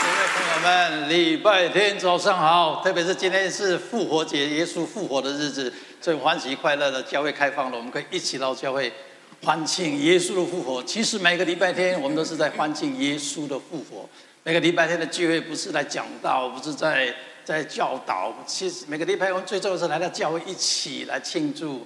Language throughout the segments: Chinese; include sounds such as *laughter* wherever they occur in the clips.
各位朋友们，礼拜天早上好！特别是今天是复活节，耶稣复活的日子，最欢喜快乐的教会开放了，我们可以一起到教会欢庆耶稣的复活。其实每个礼拜天，我们都是在欢庆耶稣的复活。每个礼拜天的聚会不是来讲道，不是在在教导，其实每个礼拜我们最重要是来到教会一起来庆祝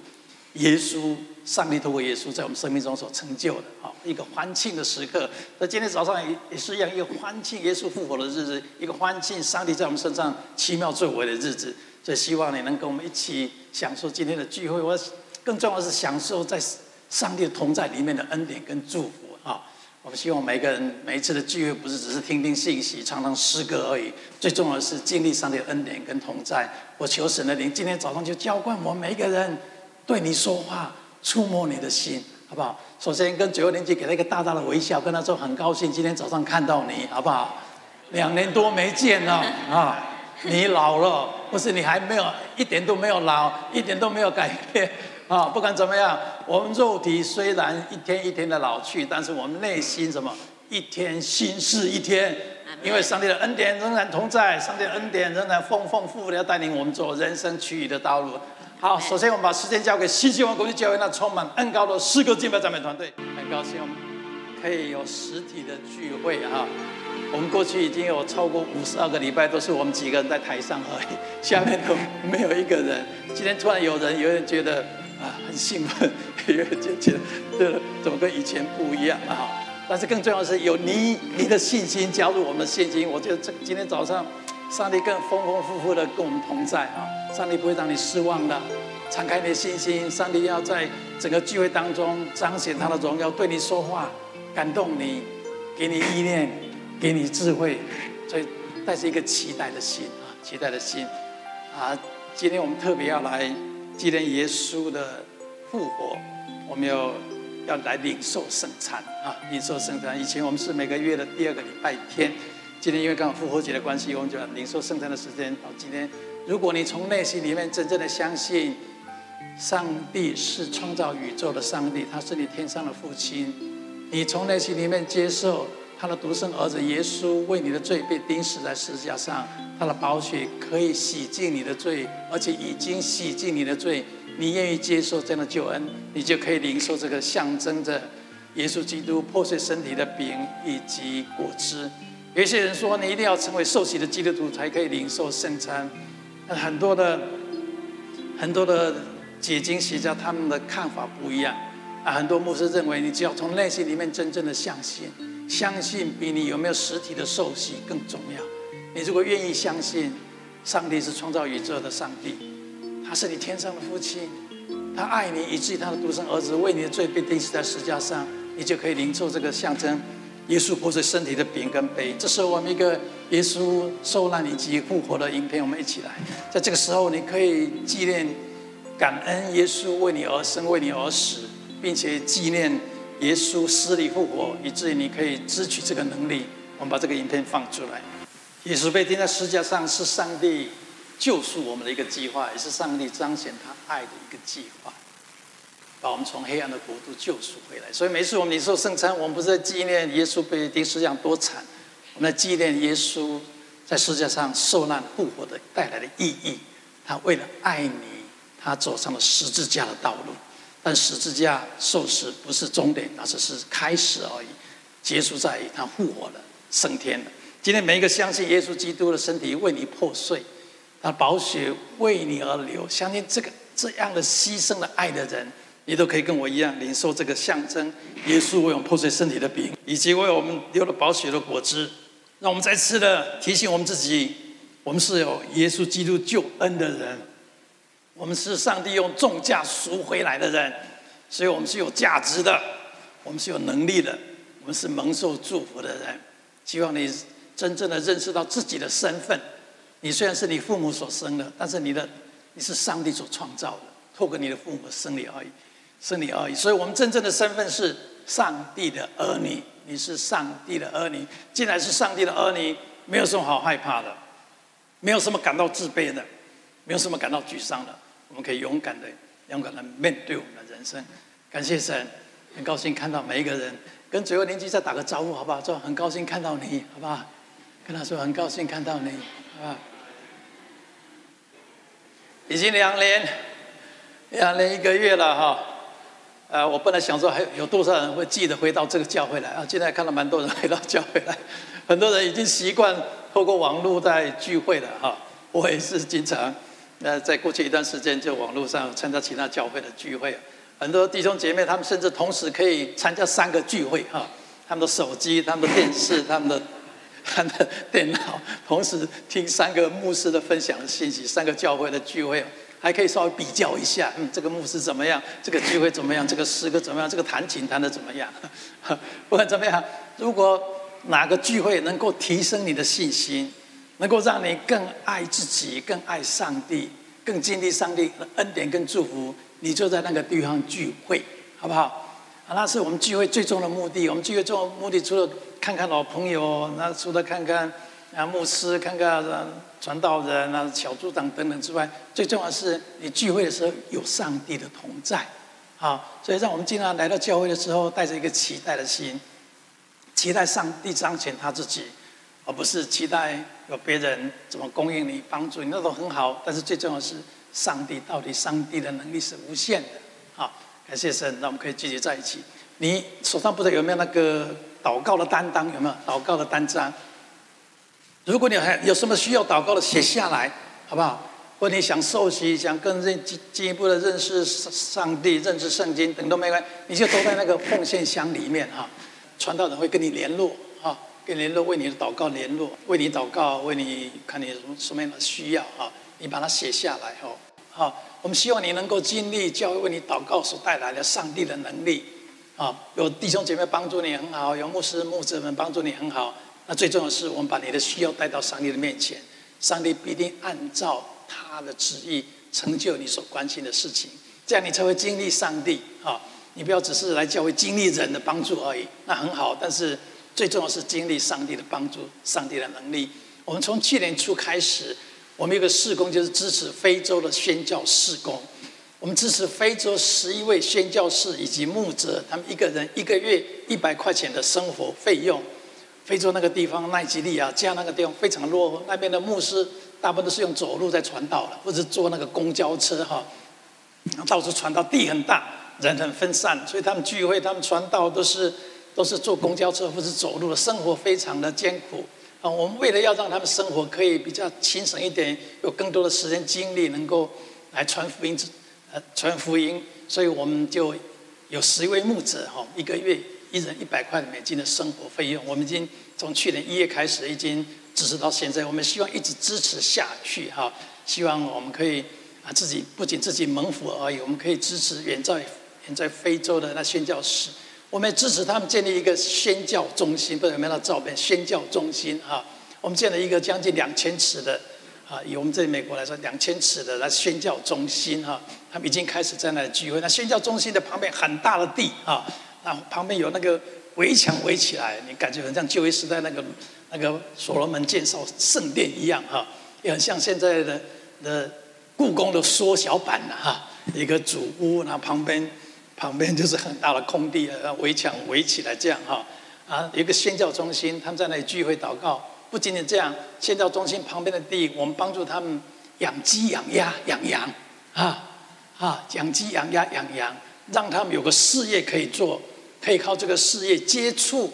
耶稣。上帝透过耶稣在我们生命中所成就的，好一个欢庆的时刻。那今天早上也也是一样，一个欢庆耶稣复活的日子，一个欢庆上帝在我们身上奇妙作为的日子。所以希望你能跟我们一起享受今天的聚会。我更重要的是享受在上帝同在里面的恩典跟祝福。啊，我们希望每个人每一次的聚会不是只是听听信息、唱唱诗歌而已，最重要的是经历上帝的恩典跟同在。我求神的灵今天早上就浇灌我每一个人，对你说话。触摸你的心，好不好？首先跟九六年级给他一个大大的微笑，跟他说很高兴今天早上看到你，好不好？两年多没见了啊，你老了，不是你还没有一点都没有老，一点都没有改变啊。不管怎么样，我们肉体虽然一天一天的老去，但是我们内心什么一天心事一天，因为上帝的恩典仍然同在，上帝的恩典仍然丰丰富富的要带领我们走人生取义的道路。好，首先我们把时间交给新希望国际教会那充满恩高的诗歌敬拜赞美团队。很高兴我们可以有实体的聚会哈。我们过去已经有超过五十二个礼拜都是我们几个人在台上而已，*laughs* 下面都没有一个人。今天突然有人，有人觉得啊很兴奋，*laughs* 有人就觉得对了，怎么跟以前不一样了哈？但是更重要的是有你你的信心加入我们的信心，我觉得这今天早上。上帝更丰丰富富的跟我们同在啊！上帝不会让你失望的，敞开你的信心。上帝要在整个聚会当中彰显他的荣耀，对你说话，感动你，给你意念，给你智慧，所以带着一个期待的心啊，期待的心啊！今天我们特别要来纪念耶稣的复活，我们要要来领受圣餐啊，领受圣餐。以前我们是每个月的第二个礼拜天。今天因为刚好复活节的关系，我们就要领受圣餐的时间。到今天，如果你从内心里面真正的相信，上帝是创造宇宙的上帝，他是你天上的父亲，你从内心里面接受他的独生儿子耶稣为你的罪被钉死在十字架上，他的宝血可以洗净你的罪，而且已经洗净你的罪。你愿意接受这样的救恩，你就可以领受这个象征着耶稣基督破碎身体的饼以及果汁。有些人说，你一定要成为受洗的基督徒才可以领受圣餐。很多的很多的解经学家他们的看法不一样。啊，很多牧师认为，你只要从内心里面真正的相信，相信比你有没有实体的受洗更重要。你如果愿意相信，上帝是创造宇宙的上帝，他是你天上的父亲，他爱你以至于他的独生儿子为你的罪被钉死在石架上，你就可以领受这个象征。耶稣破碎身体的饼跟杯，这是我们一个耶稣受难以及复活的影片。我们一起来，在这个时候，你可以纪念、感恩耶稣为你而生、为你而死，并且纪念耶稣死里复活，以至于你可以支取这个能力。我们把这个影片放出来。耶稣被钉在十字架上，是上帝救赎我们的一个计划，也是上帝彰显他爱的一个计划。把我们从黑暗的国度救赎回来，所以每次我们领受圣餐，我们不是在纪念耶稣被钉十字架多惨，我们在纪念耶稣在世界上受难复活的带来的意义。他为了爱你，他走上了十字架的道路，但十字架受死不是终点，那只是开始而已。结束在于他复活了，升天了。今天每一个相信耶稣基督的身体为你破碎，他宝血为你而流，相信这个这样的牺牲的爱的人。你都可以跟我一样领受这个象征，耶稣为我们破碎身体的饼，以及为我们流了宝血的果汁。让我们再次的提醒我们自己：我们是有耶稣基督救恩的人，我们是上帝用重价赎回来的人，所以我们是有价值的，我们是有能力的，我们是蒙受祝福的人。希望你真正的认识到自己的身份。你虽然是你父母所生的，但是你的你是上帝所创造的，透过你的父母生你而已。是你而已，所以我们真正的身份是上帝的儿女。你是上帝的儿女，既然是上帝的儿女，没有什么好害怕的，没有什么感到自卑的，没有什么感到沮丧的。我们可以勇敢的、勇敢的面对我们的人生。感谢神，很高兴看到每一个人。跟最后邻居再打个招呼，好不好？说很高兴看到你，好不好？跟他说很高兴看到你啊。已经两年，两年一个月了哈。呃，我本来想说还有多少人会记得回到这个教会来啊？现在看到蛮多人回到教会来，*laughs* 很多人已经习惯透过网络在聚会了哈。我也是经常，呃，在过去一段时间就网络上参加其他教会的聚会，很多弟兄姐妹他们甚至同时可以参加三个聚会哈。他们的手机、他们的电视、他们的 *laughs* 他们的电脑，同时听三个牧师的分享信息，三个教会的聚会。还可以稍微比较一下，嗯，这个牧师怎么样？这个聚会怎么样？这个诗歌怎么样？这个弹琴弹得怎么样？不管怎么样，如果哪个聚会能够提升你的信心，能够让你更爱自己、更爱上帝、更经历上帝的恩典跟祝福，你就在那个地方聚会，好不好？啊，那是我们聚会最终的目的。我们聚会最终目的，除了看看老朋友，那除了看看。啊，牧师看看啊传道人啊，小组长等等之外，最重要的是你聚会的时候有上帝的同在，好，所以让我们经常来到教会的时候，带着一个期待的心，期待上帝彰显他自己，而不是期待有别人怎么供应你、帮助你，那都很好。但是最重要的是，上帝到底上帝的能力是无限的，好，感谢神，那我们可以聚集在一起。你手上不知道有没有那个祷告的担当？有没有祷告的单张？如果你还有什么需要祷告的，写下来，好不好？或者你想受洗，想更认进进一步的认识上帝、认识圣经等都没关系，你就都在那个奉献箱里面哈。传道人会跟你联络哈，跟联络为你的祷告联络，为你祷告，为你看你有什么什么样的需要哈，你把它写下来哦。好，我们希望你能够经历教会为你祷告所带来的上帝的能力啊，有弟兄姐妹帮助你很好，有牧师牧者们帮助你很好。那最重要的是，我们把你的需要带到上帝的面前，上帝必定按照他的旨意成就你所关心的事情，这样你才会经历上帝啊！你不要只是来教会经历人的帮助而已，那很好，但是最重要是经历上帝的帮助，上帝的能力。我们从去年初开始，我们有个事工就是支持非洲的宣教事工，我们支持非洲十一位宣教士以及牧者，他们一个人一个月一百块钱的生活费用。非洲那个地方，奈及利亚，加那个地方非常落后。那边的牧师大部分都是用走路在传道的，或者坐那个公交车哈，到处传道。地很大，人很分散，所以他们聚会、他们传道都是都是坐公交车或者走路的，生活非常的艰苦。啊，我们为了要让他们生活可以比较轻省一点，有更多的时间精力能够来传福音，呃，传福音，所以我们就有十位牧者哈，一个月。一人一百块美金的生活费用，我们已经从去年一月开始，已经支持到现在。我们希望一直支持下去，哈！希望我们可以啊，自己不仅自己蒙福而已，我们可以支持远在远在非洲的那宣教士，我们也支持他们建立一个宣教中心。不知道有没有那照片？宣教中心，哈！我们建了一个将近两千尺的啊，以我们这里美国来说，两千尺的那宣教中心，哈！他们已经开始在那里聚会。那宣教中心的旁边很大的地，啊！那旁边有那个围墙围起来，你感觉很像旧约时代那个那个所罗门建造圣殿一样哈，也很像现在的的故宫的缩小版的哈，一个主屋，然后旁边旁边就是很大的空地，围墙围起来这样哈啊，有一个宣教中心，他们在那里聚会祷告。不仅仅这样，宣教中心旁边的地，我们帮助他们养鸡、养鸭、养羊啊啊，养鸡、养鸭、养羊，让他们有个事业可以做。可以靠这个事业接触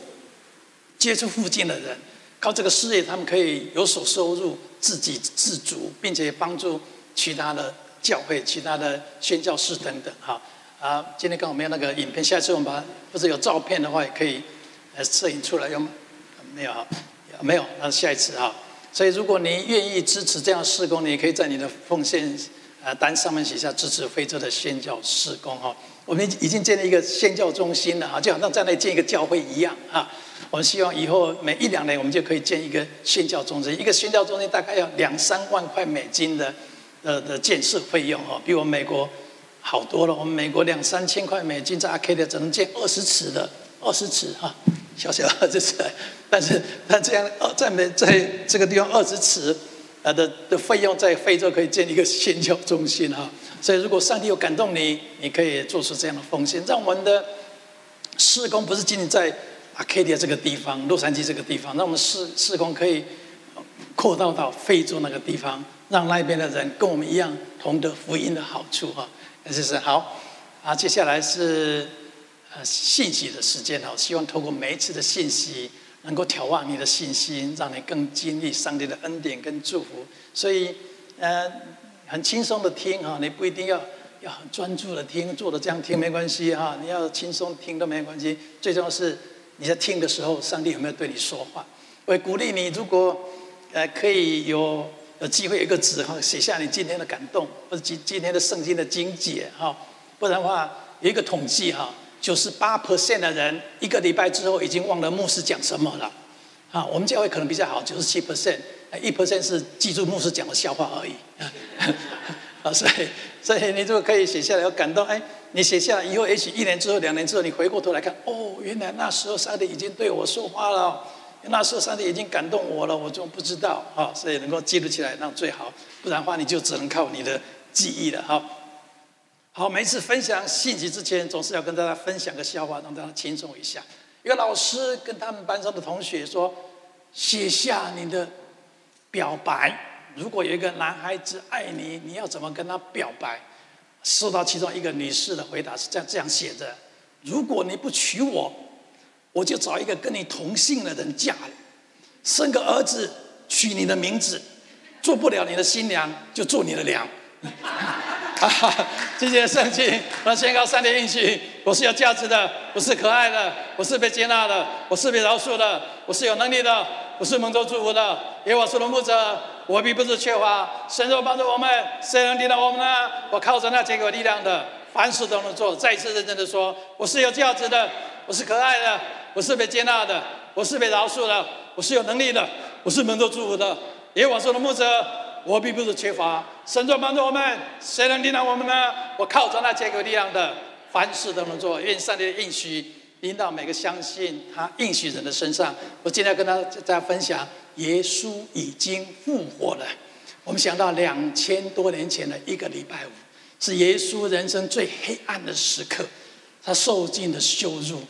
接触附近的人，靠这个事业，他们可以有所收入，自给自足，并且帮助其他的教会、其他的宣教士等等。哈啊，今天刚好没有那个影片，下一次我们把或者有照片的话，也可以呃摄影出来。有没有哈？没有，那下一次哈。所以，如果你愿意支持这样施工，你也可以在你的奉献呃单上面写下支持非洲的宣教施工哈。我们已经建立一个宣教中心了啊，就好像在那建一个教会一样啊。我们希望以后每一两年，我们就可以建一个宣教中心。一个宣教中心大概要两三万块美金的呃的建设费用哦，比我们美国好多了。我们美国两三千块美金在阿 K 的只能建二十尺的，二十尺哈，小小二十尺。但是但这样在美在这个地方二十尺呃的的费用，在非洲可以建一个宣教中心哈。所以，如果上帝有感动你，你可以做出这样的奉献，让我们的事工不是仅仅在阿卡迪亚这个地方，洛杉矶这个地方，让我们事事工可以扩大到非洲那个地方，让那边的人跟我们一样同得福音的好处哈。这是好啊，接下来是呃信息的时间哈，希望透过每一次的信息，能够挑旺你的信心，让你更经历上帝的恩典跟祝福。所以呃，很轻松的听哈，你不一定要。要很专注的听，坐着这样听没关系哈。你要轻松听都没关系。最重要是你在听的时候，上帝有没有对你说话？我鼓励你，如果呃可以有有机会有一个纸哈，写下你今天的感动，或者今今天的圣经的经解哈。不然的话，有一个统计哈，九十八 percent 的人一个礼拜之后已经忘了牧师讲什么了。啊，我们教会可能比较好，九十七 percent，一 percent 是记住牧师讲的笑话而已。啊，所以，所以你就可以写下来，要感动，哎，你写下来以后，也许一年之后、两年之后，你回过头来看，哦，原来那时候上帝已经对我说话了，那时候上帝已经感动我了，我就不知道啊，所以能够记录起来那最好，不然的话你就只能靠你的记忆了。好，好，每次分享信息之前，总是要跟大家分享个笑话，让大家轻松一下。一个老师跟他们班上的同学说：“写下你的表白。”如果有一个男孩子爱你，你要怎么跟他表白？收到其中一个女士的回答是这样这样写着：如果你不娶我，我就找一个跟你同姓的人嫁，生个儿子取你的名字，做不了你的新娘就做你的娘。哈哈，谢谢圣经，我宣告上帝应许：我是有价值的，我是可爱的，我是被接纳的，我是被饶恕的，我是有能力的，我是蒙受祝福的，因为我是的牧者。我并不是缺乏，神若帮助我们，谁能抵挡我们呢？我靠着那结果力量的，凡事都能做。再一次认真的说，我是有价值的，我是可爱的，我是被接纳的，我是被饶恕的，我是有能力的，我是蒙受祝福的。耶和华是我的牧者，我并不是缺乏，神若帮助我们，谁能抵挡我们呢？我靠着那结果力量的，凡事都能做。愿上帝的应许引导每个相信他应许人的身上。我今天跟大家分享。耶稣已经复活了。我们想到两千多年前的一个礼拜五，是耶稣人生最黑暗的时刻。他受尽了羞辱，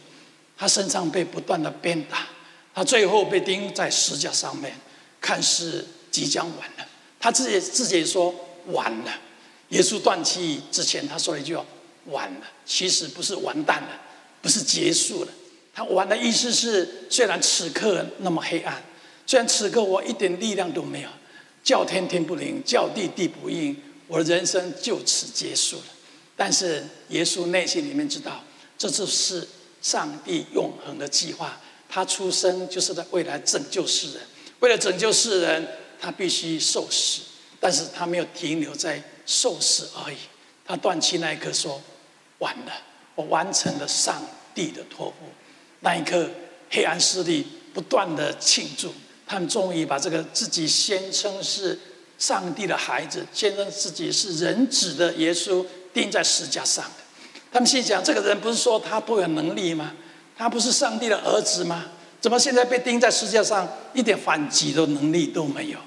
他身上被不断的鞭打，他最后被钉在十字架上面，看似即将完了。他自己自己说完了。耶稣断气之前，他说了一句话：完了。其实不是完蛋了，不是结束了。他完的意思是，虽然此刻那么黑暗。虽然此刻我一点力量都没有，叫天天不灵，叫地地不应，我的人生就此结束了。但是耶稣内心里面知道，这就是上帝永恒的计划。他出生就是在未来拯救世人，为了拯救世人，他必须受死。但是他没有停留在受死而已，他断气那一刻说：“完了，我完成了上帝的托付。”那一刻，黑暗势力不断的庆祝。他们终于把这个自己宣称是上帝的孩子，宣称自己是人子的耶稣钉在十架上的。他们心想：这个人不是说他多有能力吗？他不是上帝的儿子吗？怎么现在被钉在十架上，一点反击的能力都没有？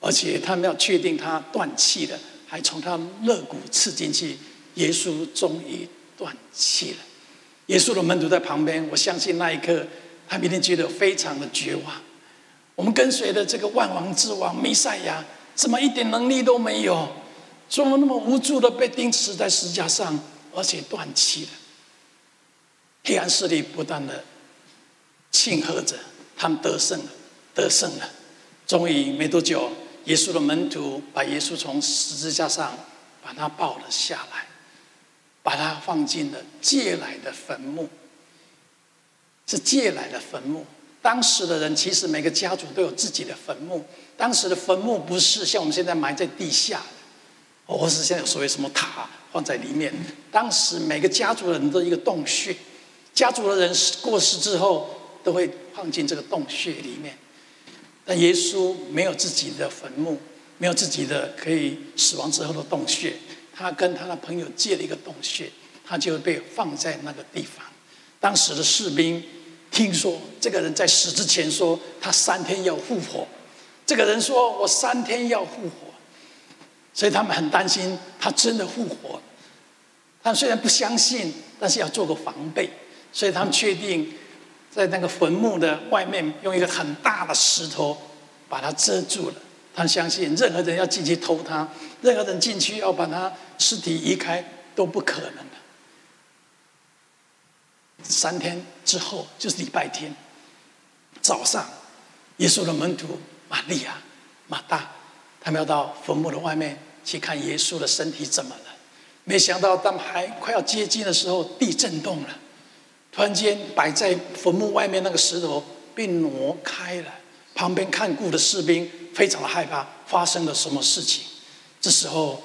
而且他们要确定他断气了，还从他肋骨刺进去。耶稣终于断气了。耶稣的门徒在旁边，我相信那一刻，他一定觉得非常的绝望。我们跟随的这个万王之王弥赛亚，怎么一点能力都没有？怎么那么无助的被钉死在石架上，而且断气了？黑暗势力不断的庆贺着，他们得胜了，得胜了。终于没多久，耶稣的门徒把耶稣从十字架上把他抱了下来，把它放进了借来的坟墓，是借来的坟墓。当时的人其实每个家族都有自己的坟墓。当时的坟墓不是像我们现在埋在地下的，或是现在所谓什么塔放在里面。当时每个家族的人都一个洞穴，家族的人过世之后都会放进这个洞穴里面。但耶稣没有自己的坟墓，没有自己的可以死亡之后的洞穴，他跟他的朋友借了一个洞穴，他就被放在那个地方。当时的士兵。听说这个人在死之前说他三天要复活，这个人说我三天要复活，所以他们很担心他真的复活。他虽然不相信，但是要做个防备，所以他们确定在那个坟墓的外面用一个很大的石头把它遮住了。他相信任何人要进去偷他，任何人进去要把他尸体移开都不可能的。三天之后就是礼拜天早上，耶稣的门徒玛利亚、马大，他们要到坟墓的外面去看耶稣的身体怎么了。没想到当还快要接近的时候，地震动了，突然间摆在坟墓外面那个石头被挪开了，旁边看顾的士兵。非常的害怕，发生了什么事情？这时候，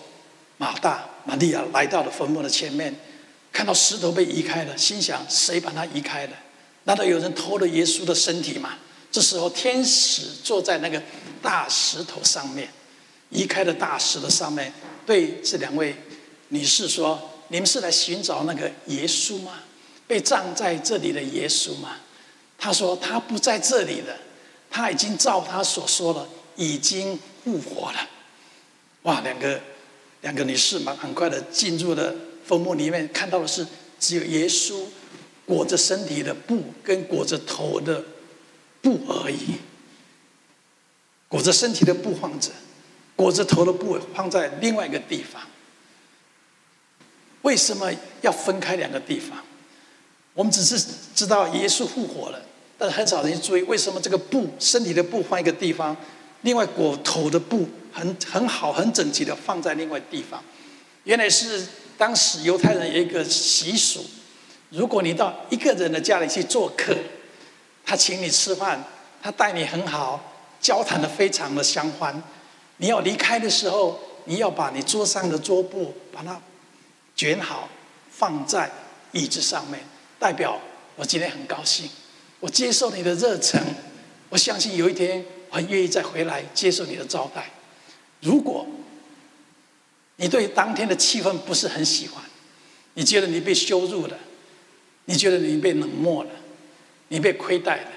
马大、玛利亚来到了坟墓的前面，看到石头被移开了，心想：谁把它移开了？难道有人偷了耶稣的身体吗？这时候，天使坐在那个大石头上面，移开了大石的上面，对这两位女士说：“你们是来寻找那个耶稣吗？被葬在这里的耶稣吗？”他说：“他不在这里了，他已经照他所说的。”已经复活了，哇！两个两个女士嘛，很快的进入了坟墓里面，看到的是只有耶稣裹着身体的布跟裹着头的布而已。裹着身体的布放着，裹着头的布放在另外一个地方。为什么要分开两个地方？我们只是知道耶稣复活了，但是很少人去注意为什么这个布身体的布放一个地方。另外，裹头的布很很好、很整齐的放在另外地方。原来是当时犹太人有一个习俗：如果你到一个人的家里去做客，他请你吃饭，他待你很好，交谈的非常的相欢。你要离开的时候，你要把你桌上的桌布把它卷好，放在椅子上面，代表我今天很高兴，我接受你的热忱，我相信有一天。我很愿意再回来接受你的招待。如果你对当天的气氛不是很喜欢，你觉得你被羞辱了，你觉得你被冷漠了，你被亏待了，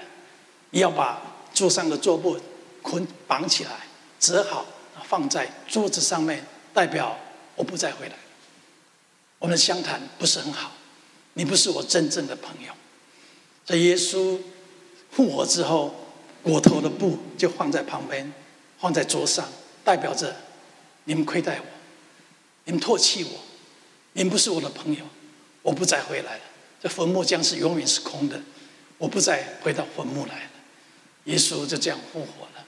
你要把桌上的桌布捆绑起来，折好放在桌子上面，代表我不再回来。我们相谈不是很好，你不是我真正的朋友。在耶稣复活之后。裹头的布就放在旁边，放在桌上，代表着你们亏待我，你们唾弃我，你们不是我的朋友，我不再回来了。这坟墓将是永远是空的，我不再回到坟墓来了。耶稣就这样复活了。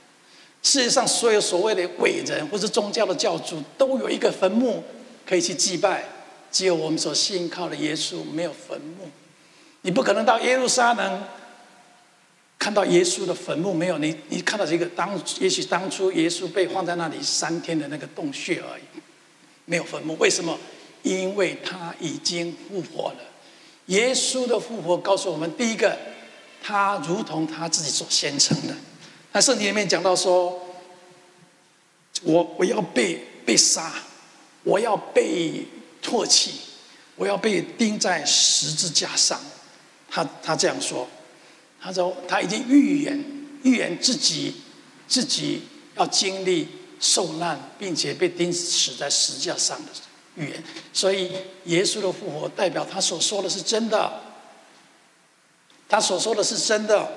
世界上所有所谓的伟人或者宗教的教主都有一个坟墓可以去祭拜，只有我们所信靠的耶稣没有坟墓。你不可能到耶路撒冷。看到耶稣的坟墓没有？你你看到这个当，也许当初耶稣被放在那里三天的那个洞穴而已，没有坟墓。为什么？因为他已经复活了。耶稣的复活告诉我们，第一个，他如同他自己所宣称的。那圣经里面讲到说，我我要被被杀，我要被唾弃，我要被钉在十字架上。他他这样说。他说：“他已经预言，预言自己，自己要经历受难，并且被钉死在十字架上的预言。所以，耶稣的复活代表他所说的是真的。他所说的是真的。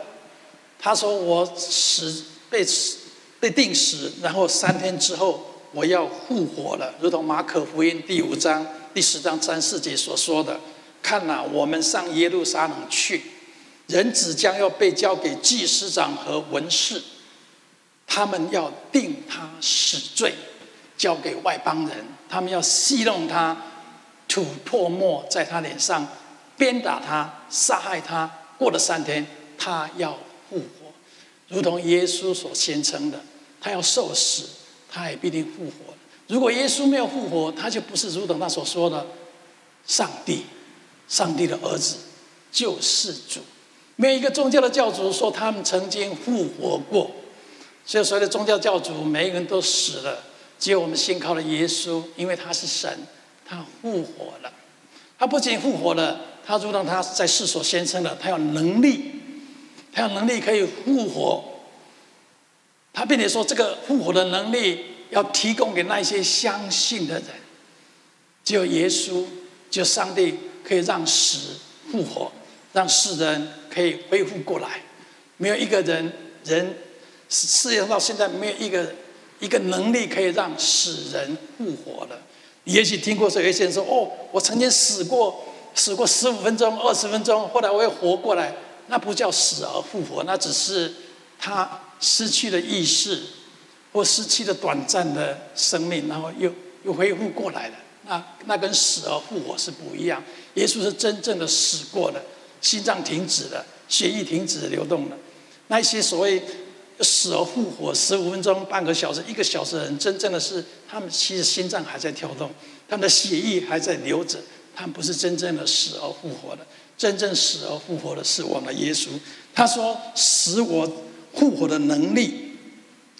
他说：‘我死被死被钉死，然后三天之后我要复活了。’如同马可福音第五章第十章三四节所说的：‘看呐，我们上耶路撒冷去。’”人子将要被交给祭司长和文士，他们要定他死罪，交给外邦人，他们要戏弄他，吐唾沫在他脸上，鞭打他，杀害他。过了三天，他要复活，如同耶稣所宣称的，他要受死，他也必定复活。如果耶稣没有复活，他就不是如同他所说的上帝，上帝的儿子，救世主。每一个宗教的教主说他们曾经复活过，所以所有的宗教教主每一个人都死了，只有我们信靠了耶稣，因为他是神，他复活了。他不仅复活了，他如同他在世所宣称的，他有能力，他有能力可以复活。他并且说这个复活的能力要提供给那些相信的人，只有耶稣，只有上帝可以让死复活。让世人可以恢复过来。没有一个人，人世界上到现在没有一个一个能力可以让死人复活的。你也许听过说有些人说：“哦，我曾经死过，死过十五分钟、二十分钟，后来我又活过来。”那不叫死而复活，那只是他失去了意识，或失去了短暂的生命，然后又又恢复过来了。那那跟死而复活是不一样。耶稣是真正的死过的，心脏停止了，血液停止流动了。那些所谓死而复活，十五分钟、半个小时、一个小时的人，真正的是他们其实心脏还在跳动，他们的血液还在流着，他们不是真正的死而复活的。真正死而复活的是我们的耶稣。他说：“使我复活的能力，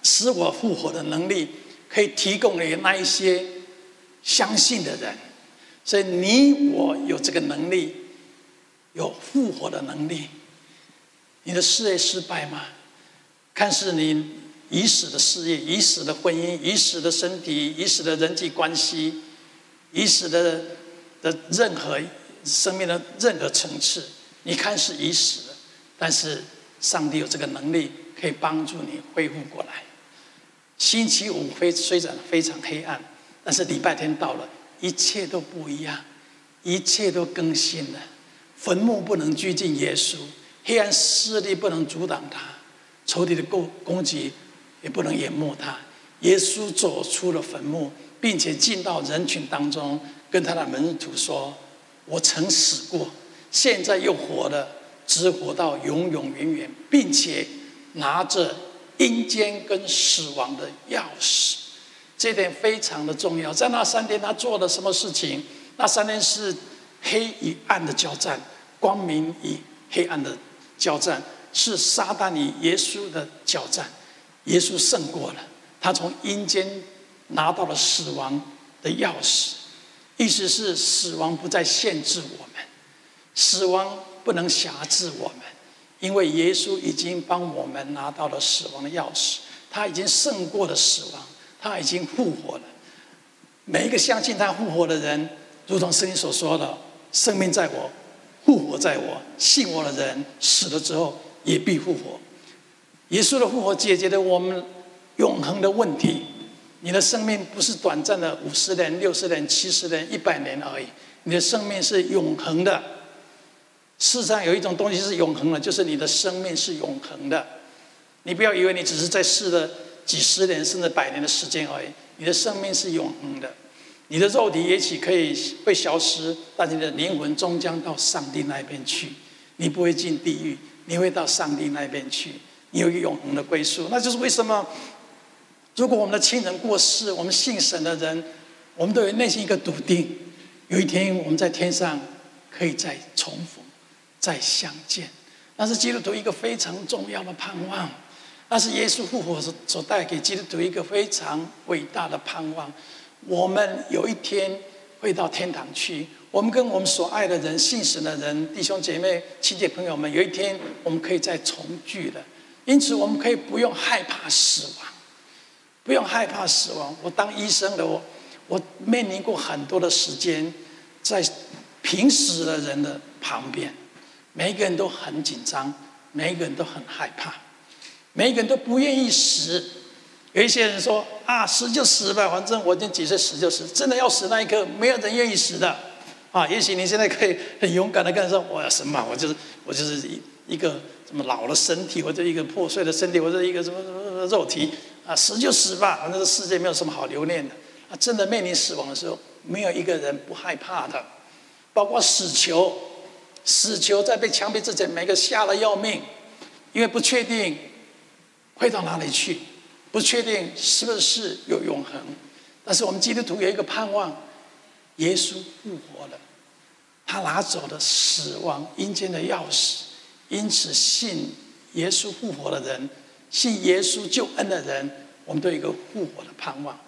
使我复活的能力，可以提供给那一些相信的人。所以你我有这个能力，有复活的能力。你的事业失败吗？看似你已死的事业、已死的婚姻、已死的身体、已死的人际关系、已死的的任何。”生命的任何层次，你看是已死，但是上帝有这个能力，可以帮助你恢复过来。星期五非虽然非常黑暗，但是礼拜天到了，一切都不一样，一切都更新了。坟墓不能拘禁耶稣，黑暗势力不能阻挡他，仇敌的攻攻击也不能淹没他。耶稣走出了坟墓，并且进到人群当中，跟他的门徒说。我曾死过，现在又活了，只活到永永远远，并且拿着阴间跟死亡的钥匙，这点非常的重要。在那三天，他做了什么事情？那三天是黑与暗的交战，光明与黑暗的交战，是撒旦与耶稣的交战。耶稣胜过了，他从阴间拿到了死亡的钥匙。意思是死亡不再限制我们，死亡不能辖制我们，因为耶稣已经帮我们拿到了死亡的钥匙，他已经胜过了死亡，他已经复活了。每一个相信他复活的人，如同圣经所说的：“生命在我，复活在我，信我的人死了之后也必复活。”耶稣的复活解决了我们永恒的问题。你的生命不是短暂的五十年、六十年、七十年、一百年而已，你的生命是永恒的。世上有一种东西是永恒的，就是你的生命是永恒的。你不要以为你只是在世的几十年甚至百年的时间而已，你的生命是永恒的。你的肉体也许可以会消失，但你的灵魂终将到上帝那边去。你不会进地狱，你会到上帝那边去，你有一个永恒的归宿。那就是为什么？如果我们的亲人过世，我们信神的人，我们都有内心一个笃定，有一天我们在天上可以再重逢、再相见。那是基督徒一个非常重要的盼望，那是耶稣复活所所带给基督徒一个非常伟大的盼望。我们有一天会到天堂去，我们跟我们所爱的人、信神的人、弟兄姐妹、亲戚朋友们，有一天我们可以再重聚了。因此，我们可以不用害怕死亡。不用害怕死亡。我当医生的我，我面临过很多的时间，在濒死的人的旁边，每一个人都很紧张，每一个人都很害怕，每个人都不愿意死。有一些人说：“啊，死就死吧，反正我已经几岁，死就死。”真的要死那一刻，没有人愿意死的。啊，也许你现在可以很勇敢的跟人说：“我要什么？我就是我就是一一个什么老的身体，或者一个破碎的身体，或者一个什么什么什么肉体。”啊，死就死吧，反正这世界没有什么好留恋的。啊，真的面临死亡的时候，没有一个人不害怕的，包括死囚，死囚在被枪毙之前，每个吓得要命，因为不确定会到哪里去，不确定是不是有永恒。但是我们基督徒有一个盼望，耶稣复活了，他拿走了死亡阴间的钥匙，因此信耶稣复活的人。信耶稣救恩的人，我们都有一个复活的盼望，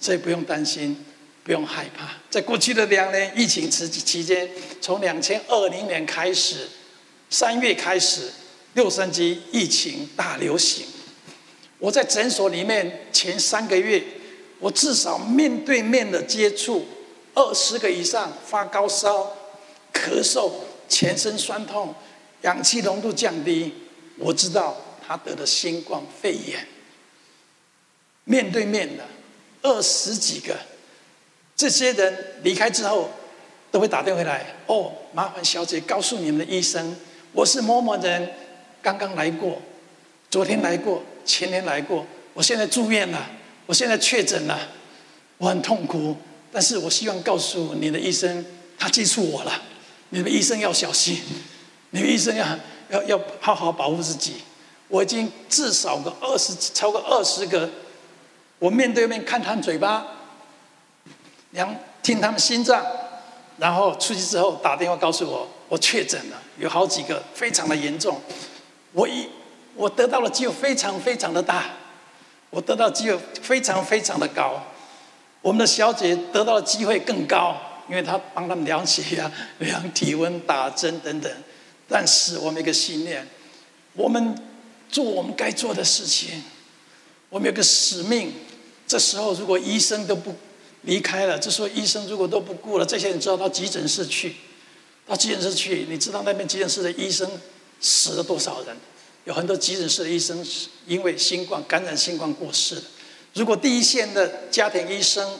所以不用担心，不用害怕。在过去的两年疫情期期间，从两千二零年开始，三月开始，洛杉矶疫情大流行。我在诊所里面前三个月，我至少面对面的接触二十个以上发高烧、咳嗽、全身酸痛、氧气浓度降低，我知道他得了新冠肺炎。面对面的二十几个，这些人离开之后，都会打电话来。哦，麻烦小姐告诉你们的医生，我是某某人，刚刚来过，昨天来过，前年来过，我现在住院了，我现在确诊了，我很痛苦，但是我希望告诉你的医生，他接触我了，你们医生要小心，你们医生要要要好好保护自己。我已经至少个二十，超过二十个，我面对面看他们嘴巴，然后听他们心脏，然后出去之后打电话告诉我，我确诊了，有好几个非常的严重。我一我得到的机会非常非常的大，我得到机会非常非常的高。我们的小姐得到的机会更高，因为她帮他们量血压、*laughs* 量体温、打针等等。但是我们一个信念，我们做我们该做的事情，我们有个使命。这时候如果医生都不离开了，这时候医生如果都不顾了，这些人知道到急诊室去，到急诊室去，你知道那边急诊室的医生。死了多少人？有很多急诊室的医生是因为新冠感染新冠过世了。如果第一线的家庭医生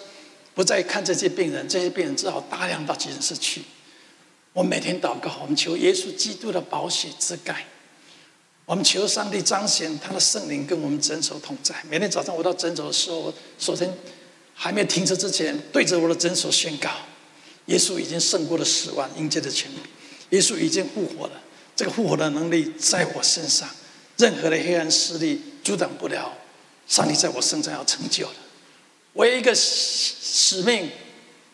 不再看这些病人，这些病人只好大量到急诊室去。我每天祷告，我们求耶稣基督的宝血之盖。我们求上帝彰显他的圣灵跟我们诊所同在。每天早上我到诊所的时候，我首先还没停车之前，对着我的诊所宣告：耶稣已经胜过了死亡，阴间的权柄，耶稣已经复活了。这个复活的能力在我身上，任何的黑暗势力阻挡不了上帝在我身上要成就的。我有一个使命，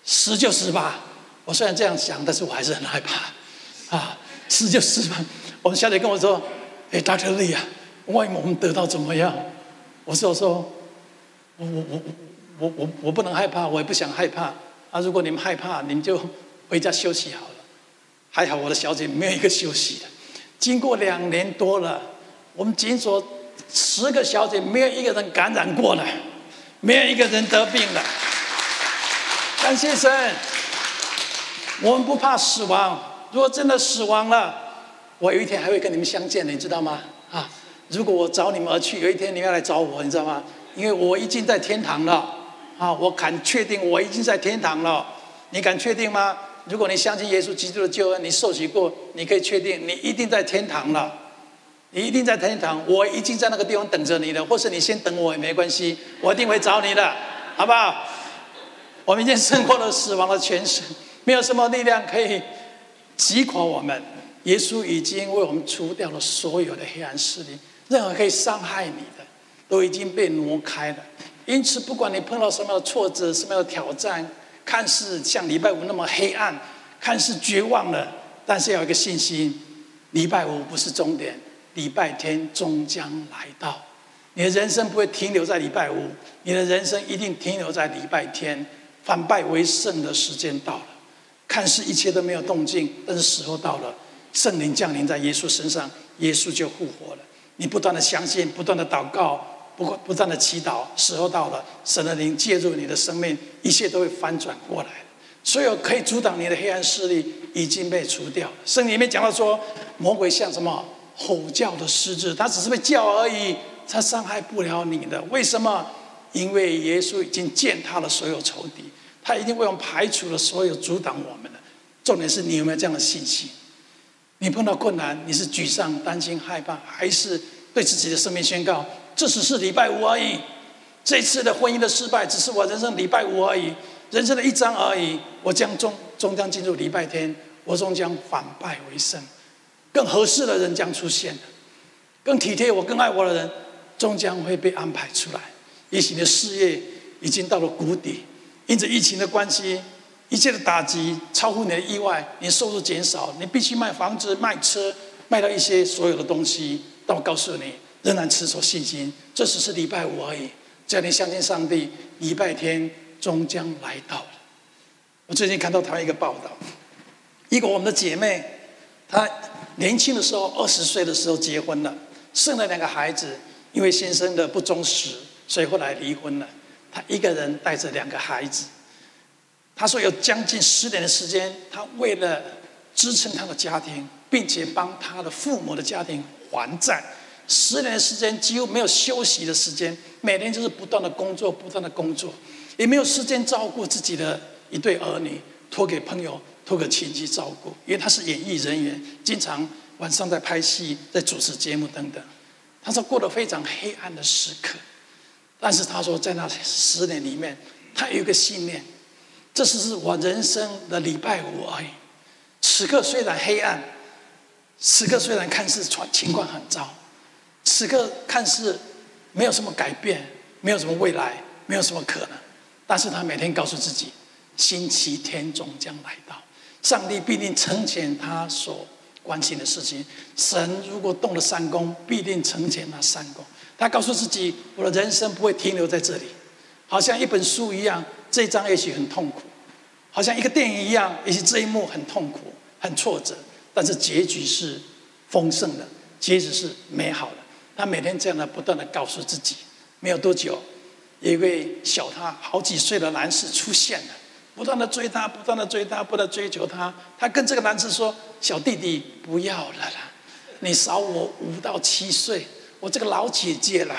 死就死吧。我虽然这样想，但是我还是很害怕。啊，*laughs* 死就死吧。我们小姐跟我说：“哎，Dr. Lee 啊，万一我们得到怎么样？”我说：“我说，我我我我我我不能害怕，我也不想害怕。啊，如果你们害怕，你们就回家休息好了。还好我的小姐没有一个休息的。”经过两年多了，我们诊所十个小姐没有一个人感染过了，没有一个人得病了。感谢神，我们不怕死亡。如果真的死亡了，我有一天还会跟你们相见的，你知道吗？啊，如果我找你们而去，有一天你们要来找我，你知道吗？因为我已经在天堂了。啊，我敢确定我已经在天堂了。你敢确定吗？如果你相信耶稣基督的救恩，你受洗过，你可以确定你一定在天堂了。你一定在天堂，我已经在那个地方等着你了，或是你先等我也没关系，我一定会找你的，好不好？我们已经胜过了死亡的权势，没有什么力量可以击垮我们。耶稣已经为我们除掉了所有的黑暗势力，任何可以伤害你的都已经被挪开了。因此，不管你碰到什么样的挫折，什么样的挑战。看似像礼拜五那么黑暗，看似绝望了，但是要有一个信心：礼拜五不是终点，礼拜天终将来到。你的人生不会停留在礼拜五，你的人生一定停留在礼拜天。反败为胜的时间到了，看似一切都没有动静，但是时候到了，圣灵降临在耶稣身上，耶稣就复活了。你不断的相信，不断的祷告。不过不断的祈祷，时候到了，神的灵介入你的生命，一切都会翻转过来。所有可以阻挡你的黑暗势力已经被除掉。圣经里面讲到说，魔鬼像什么吼叫的狮子，他只是被叫而已，他伤害不了你的。为什么？因为耶稣已经践踏了所有仇敌，他已经为我们排除了所有阻挡我们的。重点是你有没有这样的信心？你碰到困难，你是沮丧、担心、害怕，还是对自己的生命宣告？这只是礼拜五而已，这次的婚姻的失败只是我人生礼拜五而已，人生的一章而已。我将终终将进入礼拜天，我终将反败为胜，更合适的人将出现，更体贴我、更爱我的人终将会被安排出来。也许你的事业已经到了谷底，因着疫情的关系，一切的打击超乎你的意外，你收入减少，你必须卖房子、卖车，卖掉一些所有的东西。但我告诉你。仍然持守信心，这只是礼拜五而已。只要你相信上帝，礼拜天终将来到。我最近看到台湾一个报道，一个我们的姐妹，她年轻的时候二十岁的时候结婚了，生了两个孩子，因为先生的不忠实，所以后来离婚了。她一个人带着两个孩子，她说有将近十年的时间，她为了支撑她的家庭。并且帮她的父母的家庭还债。十年时间几乎没有休息的时间，每天就是不断的工作，不断的工作，也没有时间照顾自己的一对儿女，托给朋友、托给亲戚照顾。因为他是演艺人员，经常晚上在拍戏、在主持节目等等。他说过得非常黑暗的时刻，但是他说在那十年里面，他有一个信念：这是是我人生的礼拜五而已。此刻虽然黑暗，此刻虽然看似情况很糟。此刻看似没有什么改变，没有什么未来，没有什么可能，但是他每天告诉自己，星期天终将来到，上帝必定成全他所关心的事情。神如果动了三功，必定成全那三功。他告诉自己，我的人生不会停留在这里，好像一本书一样，这一章也许很痛苦，好像一个电影一样，也许这一幕很痛苦、很挫折，但是结局是丰盛的，结局是美好的。他每天这样的不断的告诉自己，没有多久，有一位小他好几岁的男士出现了，不断的追他，不断的追他，不断追求他。他跟这个男士说：“小弟弟，不要了啦，你少我五到七岁，我这个老姐姐了，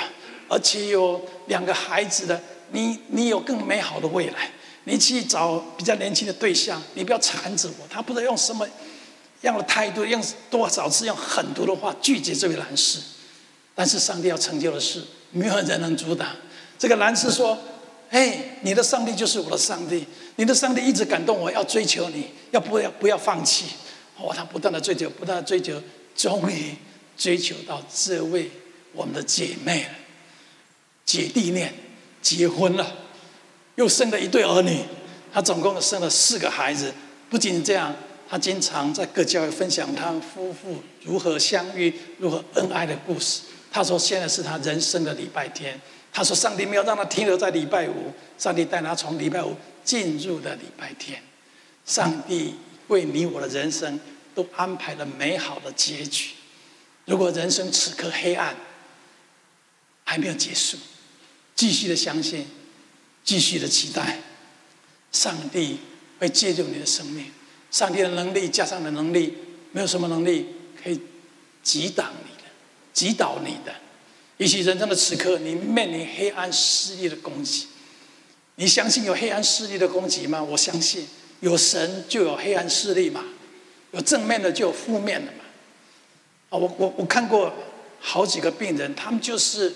而且有两个孩子的，你你有更美好的未来，你去找比较年轻的对象，你不要缠着我。”他不知道用什么样的态度，用多少次用狠毒的话拒绝这位男士。但是上帝要成就的事，没有人能阻挡。这个男士说：“哎，你的上帝就是我的上帝，你的上帝一直感动我，要追求你，要不要不要放弃？”哦，他不断的追求，不断的追求，终于追求到这位我们的姐妹了，姐弟恋，结婚了，又生了一对儿女。他总共生了四个孩子。不仅这样，他经常在各教会分享他夫妇如何相遇、如何恩爱的故事。他说：“现在是他人生的礼拜天。”他说：“上帝没有让他停留在礼拜五，上帝带他从礼拜五进入了礼拜天。上帝为你我的人生都安排了美好的结局。如果人生此刻黑暗还没有结束，继续的相信，继续的期待，上帝会介入你的生命。上帝的能力加上你的能力，没有什么能力可以击挡你。”击倒你的，也许人生的此刻，你面临黑暗势力的攻击，你相信有黑暗势力的攻击吗？我相信有神就有黑暗势力嘛，有正面的就有负面的嘛。啊，我我我看过好几个病人，他们就是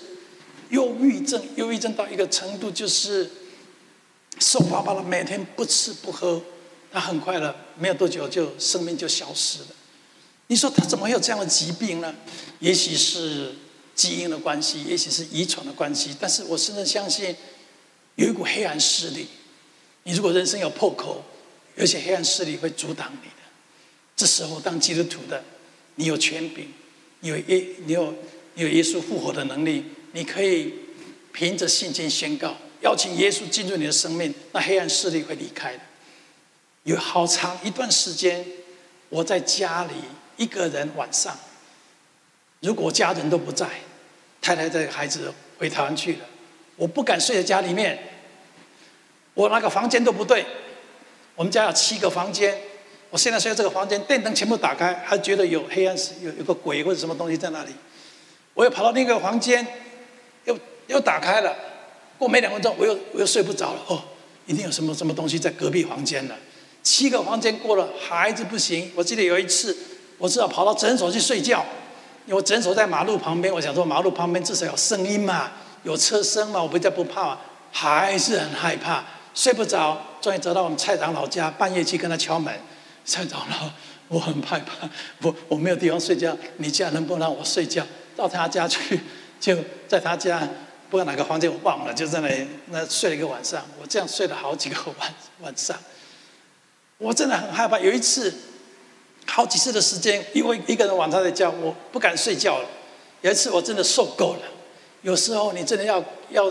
忧郁症，忧郁症到一个程度，就是瘦巴巴的，每天不吃不喝，他很快了，没有多久就生命就消失了。你说他怎么会有这样的疾病呢？也许是基因的关系，也许是遗传的关系。但是我深深相信，有一股黑暗势力。你如果人生有破口，有些黑暗势力会阻挡你的。这时候，当基督徒的，你有权柄，你有耶，你有有耶稣复活的能力，你可以凭着信心宣告，邀请耶稣进入你的生命，那黑暗势力会离开的。有好长一段时间，我在家里。一个人晚上，如果家人都不在，太太带孩子回台湾去了，我不敢睡在家里面。我那个房间都不对，我们家有七个房间，我现在睡在这个房间，电灯全部打开，还觉得有黑暗，有有个鬼或者什么东西在那里。我又跑到另一个房间，又又打开了，过没两分钟，我又我又睡不着了。哦，一定有什么什么东西在隔壁房间了。七个房间过了，还是不行。我记得有一次。我只好跑到诊所去睡觉，因为诊所在马路旁边。我想说，马路旁边至少有声音嘛，有车声嘛，我比较不怕。还是很害怕，睡不着。终于走到我们蔡长老家，半夜去跟他敲门。蔡长老，我很害怕，我我没有地方睡觉，你家能不能让我睡觉？到他家去，就在他家，不知道哪个房间我忘了，就在那里那睡了一个晚上。我这样睡了好几个晚晚上，我真的很害怕。有一次。好几次的时间，因为一个人晚上在家，我不敢睡觉了。有一次我真的受够了。有时候你真的要要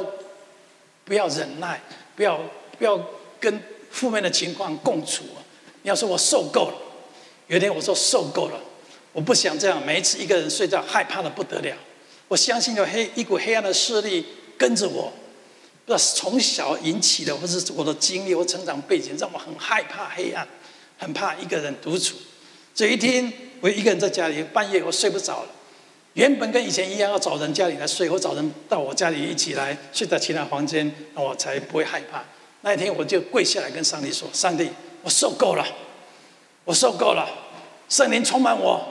不要忍耐，不要不要跟负面的情况共处。你要说我受够了。有一天我说受够了，我不想这样。每一次一个人睡觉，害怕的不得了。我相信有黑一股黑暗的势力跟着我，不知道是从小引起的，或是我的经历或成长背景，让我很害怕黑暗，很怕一个人独处。这一天我一个人在家里，半夜我睡不着了。原本跟以前一样，要找人家里来睡，或找人到我家里一起来睡在其他房间，我才不会害怕。那一天我就跪下来跟上帝说：“上帝，我受够了，我受够了，圣灵充满我，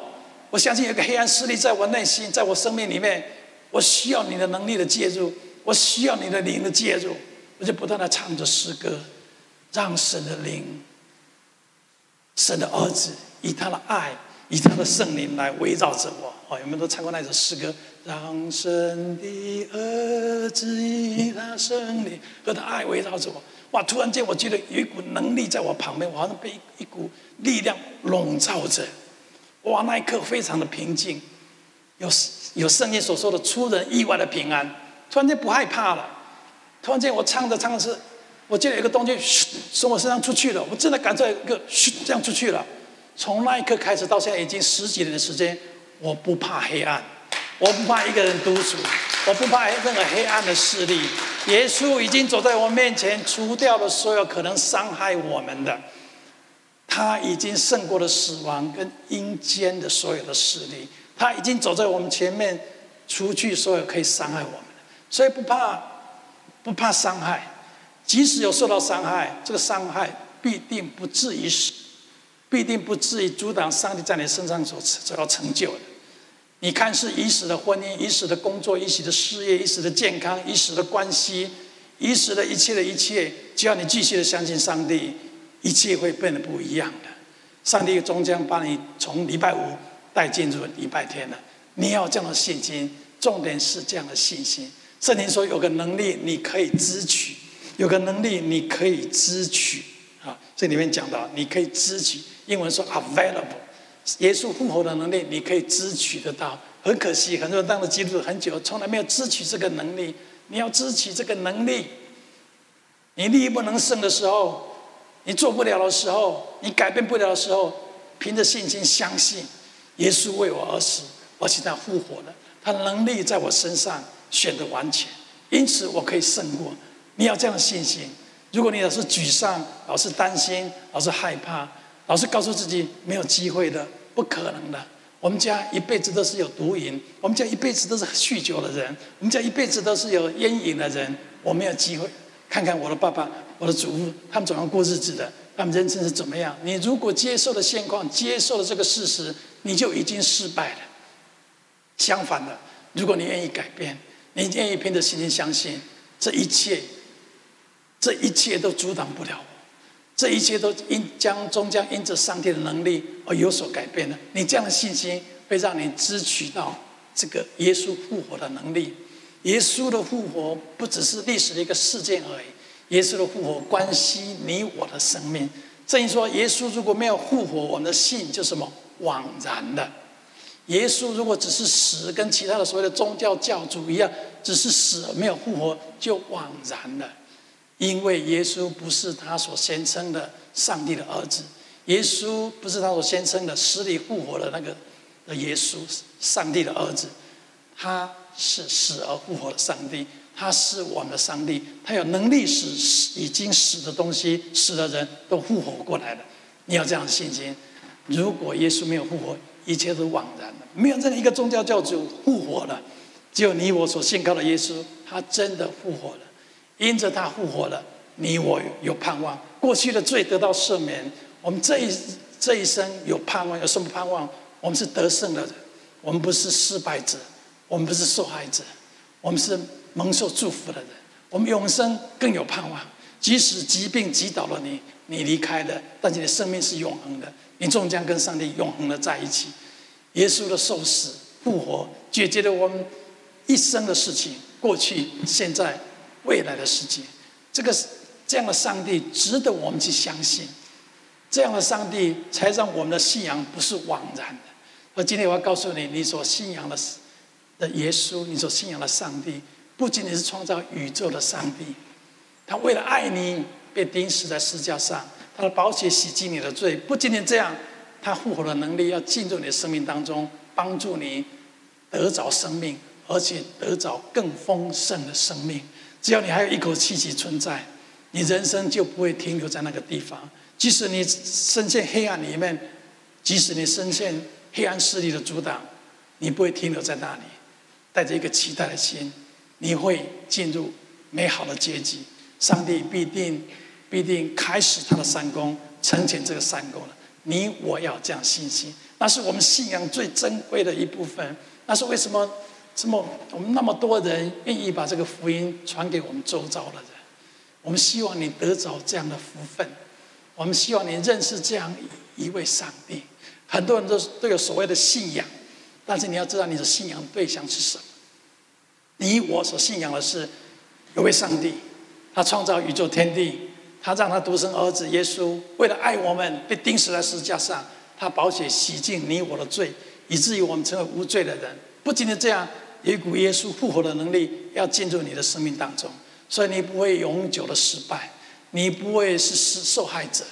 我相信有个黑暗势力在我内心，在我生命里面，我需要你的能力的介入，我需要你的灵的介入。”我就不断的唱着诗歌，让神的灵、神的儿子以他的爱。以他的圣灵来围绕着我，哦，有没有都唱过那首诗歌？让神的儿子以他圣灵和他爱围绕着我。哇！突然间，我觉得有一股能力在我旁边，我好像被一股力量笼罩着。哇！那一刻非常的平静，有有圣经所说的出人意外的平安。突然间不害怕了。突然间，我唱着唱着是，我记得有一个东西嘘从我身上出去了，我真的感觉一个嘘这样出去了。从那一刻开始到现在已经十几年的时间，我不怕黑暗，我不怕一个人独处，我不怕任何黑暗的势力。耶稣已经走在我面前，除掉了所有可能伤害我们的，他已经胜过了死亡跟阴间的所有的势力，他已经走在我们前面，除去所有可以伤害我们的，所以不怕，不怕伤害，即使有受到伤害，这个伤害必定不至于死。必定不至于阻挡上帝在你身上所所要成就的。你看是一时的婚姻、一时的工作、一时的事业、一时的健康、一时的关系、一时的一切的一切，只要你继续的相信上帝，一切会变得不一样的。上帝终将把你从礼拜五带进入礼拜天了。你要这样的信心，重点是这样的信心。圣经说有个能力你可以支取，有个能力你可以支取啊。这里面讲到你可以支取。英文说 available，耶稣复活的能力你可以支取得到。很可惜，很多人当了基督徒很久，从来没有支取这个能力。你要支取这个能力，你力不能胜的时候，你做不了的时候，你改变不了的时候，凭着信心相信耶稣为我而死，而且他复活了，他能力在我身上显得完全，因此我可以胜过。你要这样的信心。如果你老是沮丧，老是担心，老是害怕。老是告诉自己没有机会的，不可能的。我们家一辈子都是有毒瘾，我们家一辈子都是酗酒的人，我们家一辈子都是有烟瘾的人。我没有机会。看看我的爸爸、我的祖父，他们怎样过日子的？他们人生是怎么样？你如果接受了现况，接受了这个事实，你就已经失败了。相反的，如果你愿意改变，你愿意凭着信心相信，这一切，这一切都阻挡不了我。这一切都因将终将因着上帝的能力而有所改变了。你这样的信心会让你支取到这个耶稣复活的能力。耶稣的复活不只是历史的一个事件而已，耶稣的复活关系你我的生命。正因说，耶稣如果没有复活，我们的信就什么枉然的。耶稣如果只是死，跟其他的所谓的宗教教主一样，只是死没有复活，就枉然了。因为耶稣不是他所宣称的上帝的儿子，耶稣不是他所宣称的死里复活的那个的耶稣，上帝的儿子，他是死而复活的上帝，他是我们的上帝，他有能力使已经死的东西、死的人都复活过来了。你要这样的信心。如果耶稣没有复活，一切都枉然了。没有任何一个宗教教主复活了，只有你我所信靠的耶稣，他真的复活了。因着他复活了，你我有盼望。过去的罪得到赦免，我们这一这一生有盼望。有什么盼望？我们是得胜的人，我们不是失败者，我们不是受害者，我们是蒙受祝福的人。我们永生更有盼望。即使疾病击倒了你，你离开了，但是你的生命是永恒的，你终将跟上帝永恒的在一起。耶稣的受死复活，解决了我们一生的事情，过去、现在。未来的世界，这个这样的上帝值得我们去相信，这样的上帝才让我们的信仰不是枉然的。而今天我要告诉你，你所信仰的的耶稣，你所信仰的上帝，不仅仅是创造宇宙的上帝，他为了爱你被钉死在十字架上，他的宝血洗净你的罪。不仅仅这样，他复活的能力要进入你的生命当中，帮助你得着生命，而且得着更丰盛的生命。只要你还有一口气息存在，你人生就不会停留在那个地方。即使你深陷黑暗里面，即使你深陷黑暗势力的阻挡，你不会停留在那里，带着一个期待的心，你会进入美好的结局。上帝必定必定开始他的三功，成全这个三功了。你我要这样信心，那是我们信仰最珍贵的一部分。那是为什么这么我们那么多人愿意把这个福音传给我们周遭的人？我们希望你得着这样的福分，我们希望你认识这样一位上帝。很多人都都有所谓的信仰，但是你要知道你的信仰对象是什么？你我所信仰的是有位上帝，他创造宇宙天地，他让他独生儿子耶稣为了爱我们被钉死在十字架上，他宝血洗净你我的罪，以至于我们成为无罪的人。不仅仅这样，一股耶稣复活的能力要进入你的生命当中，所以你不会永久的失败，你不会是受害者，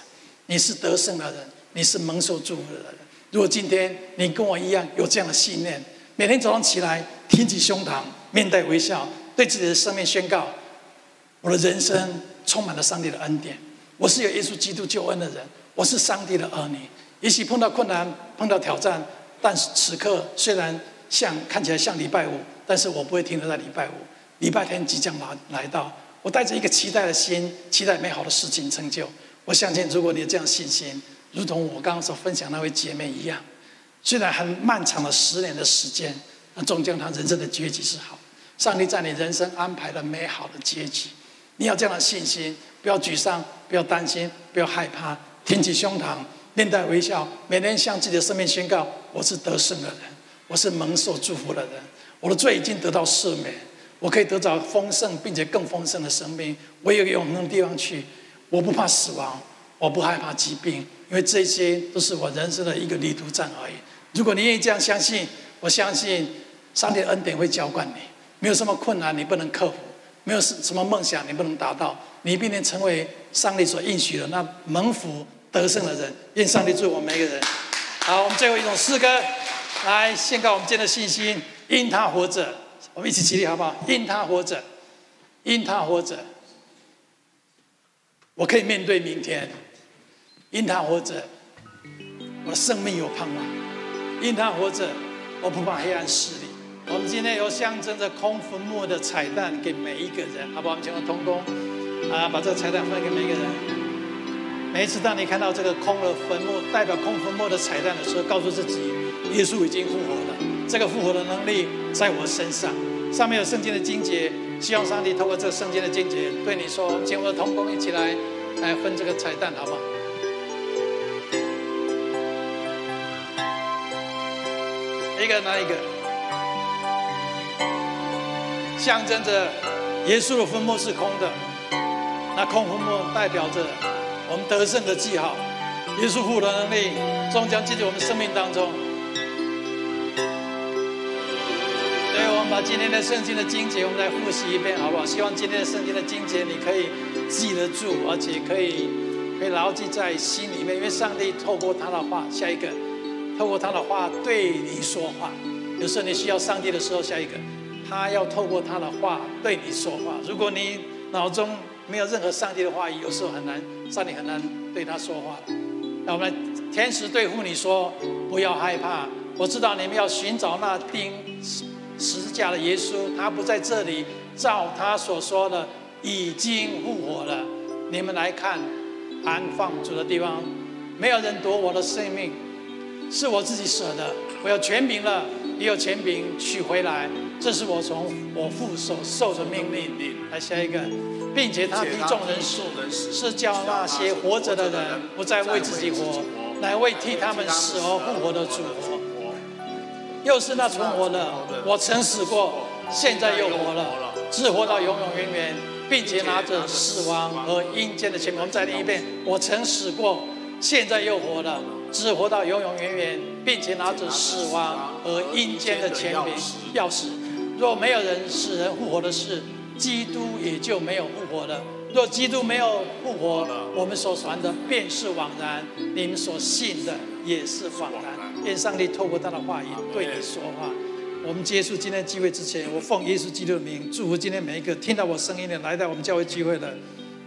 你是得胜的人，你是蒙受祝福的人。如果今天你跟我一样有这样的信念，每天早上起来挺起胸膛，面带微笑，对自己的生命宣告：我的人生充满了上帝的恩典。我是有耶稣基督救恩的人，我是上帝的儿女。也许碰到困难，碰到挑战，但是此刻虽然像看起来像礼拜五，但是我不会停留在礼拜五。礼拜天即将来来到，我带着一个期待的心，期待美好的事情成就。我相信，如果你有这样信心。如同我刚刚所分享那位姐妹一样，虽然很漫长的十年的时间，那终将她人生的结局是好。上帝在你人生安排了美好的结局，你要这样的信心，不要沮丧，不要担心，不要害怕，挺起胸膛，面带微笑，每天向自己的生命宣告：我是得胜的人，我是蒙受祝福的人，我的罪已经得到赦免，我可以得到丰盛并且更丰盛的生命，我有永恒的地方去，我不怕死亡。我不害怕疾病，因为这些都是我人生的一个旅途站而已。如果你愿意这样相信，我相信上帝的恩典会浇灌你。没有什么困难你不能克服，没有什么梦想你不能达到，你必定成为上帝所应许的那蒙福得胜的人。愿上帝祝我们每一个人。好，我们最后一种诗歌来宣告我们今天的信心：因他活着。我们一起起立好不好？因他活着，因他活着，我可以面对明天。因他活着，我的生命有盼望；因他活着，我不怕黑暗势力。我们今天有象征着空坟墓的彩蛋给每一个人，好不好？我们请我通工啊，把这个彩蛋分给每一个人。每一次当你看到这个空了坟墓，代表空坟墓的彩蛋的时候，告诉自己，耶稣已经复活了。这个复活的能力在我身上。上面有圣经的经节，希望上帝透过这圣经的经节对你说：请我的同工一起来来分这个彩蛋，好不好？一个拿一个，象征着耶稣的坟墓是空的，那空坟墓代表着我们得胜的记号。耶稣复活的能力终将进入我们生命当中。们把今天的圣经的经节，我们来复习一遍，好不好？希望今天的圣经的经节你可以记得住，而且可以可以牢记在心里面，因为上帝透过他的话，下一个。透过他的话对你说话，有时候你需要上帝的时候，下一个，他要透过他的话对你说话。如果你脑中没有任何上帝的话语，有时候很难，上帝很难对他说话。那我们天使对付你说：“不要害怕，我知道你们要寻找那钉十字架的耶稣，他不在这里，照他所说的已经复活了。你们来看安放主的地方，没有人夺我的生命。”是我自己舍的，我有权柄了，也有权柄取回来。这是我从我父所受的命令。来下一个，并且他替众人死，是叫那些活着的人不再为自己活，乃为替他们死而复活的主活。又是那存活的，我曾死过，现在又活了，只活到永永远远，并且拿着死亡和阴间的权柄。我们再念一遍：我曾死过，现在又活了。只活到永永远远，并且拿着死亡和阴间的权柄钥匙。若没有人使人复活的事，基督也就没有复活了。若基督没有复活，我们所传的便是枉然，你们所信的也是枉然。愿上帝透过他的话语对你说话。我们结束今天聚会之前，我奉耶稣基督的名祝福今天每一个听到我声音的来到我们教会聚会的，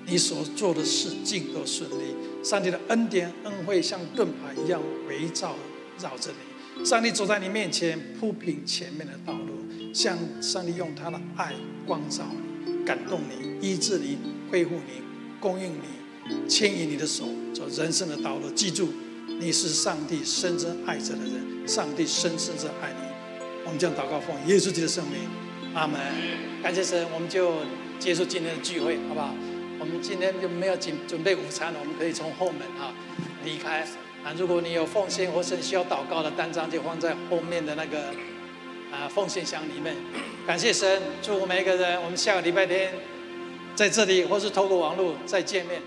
你所做的事尽都顺利。上帝的恩典恩惠像盾牌一样围绕绕着你，上帝走在你面前，铺平前面的道路，向上帝用他的爱光照你，感动你，医治你，恢复你，供应你，牵引你的手走人生的道路。记住，你是上帝深深爱着的人，上帝深深的爱你。我们将祷告奉耶稣基督的圣名，阿门。感谢神，我们就结束今天的聚会，好不好？我们今天就没有准准备午餐了，我们可以从后门哈离开。啊，如果你有奉献或是需要祷告的单张，就放在后面的那个啊奉献箱里面。感谢神，祝福每一个人。我们下个礼拜天在这里，或是透过网络再见面。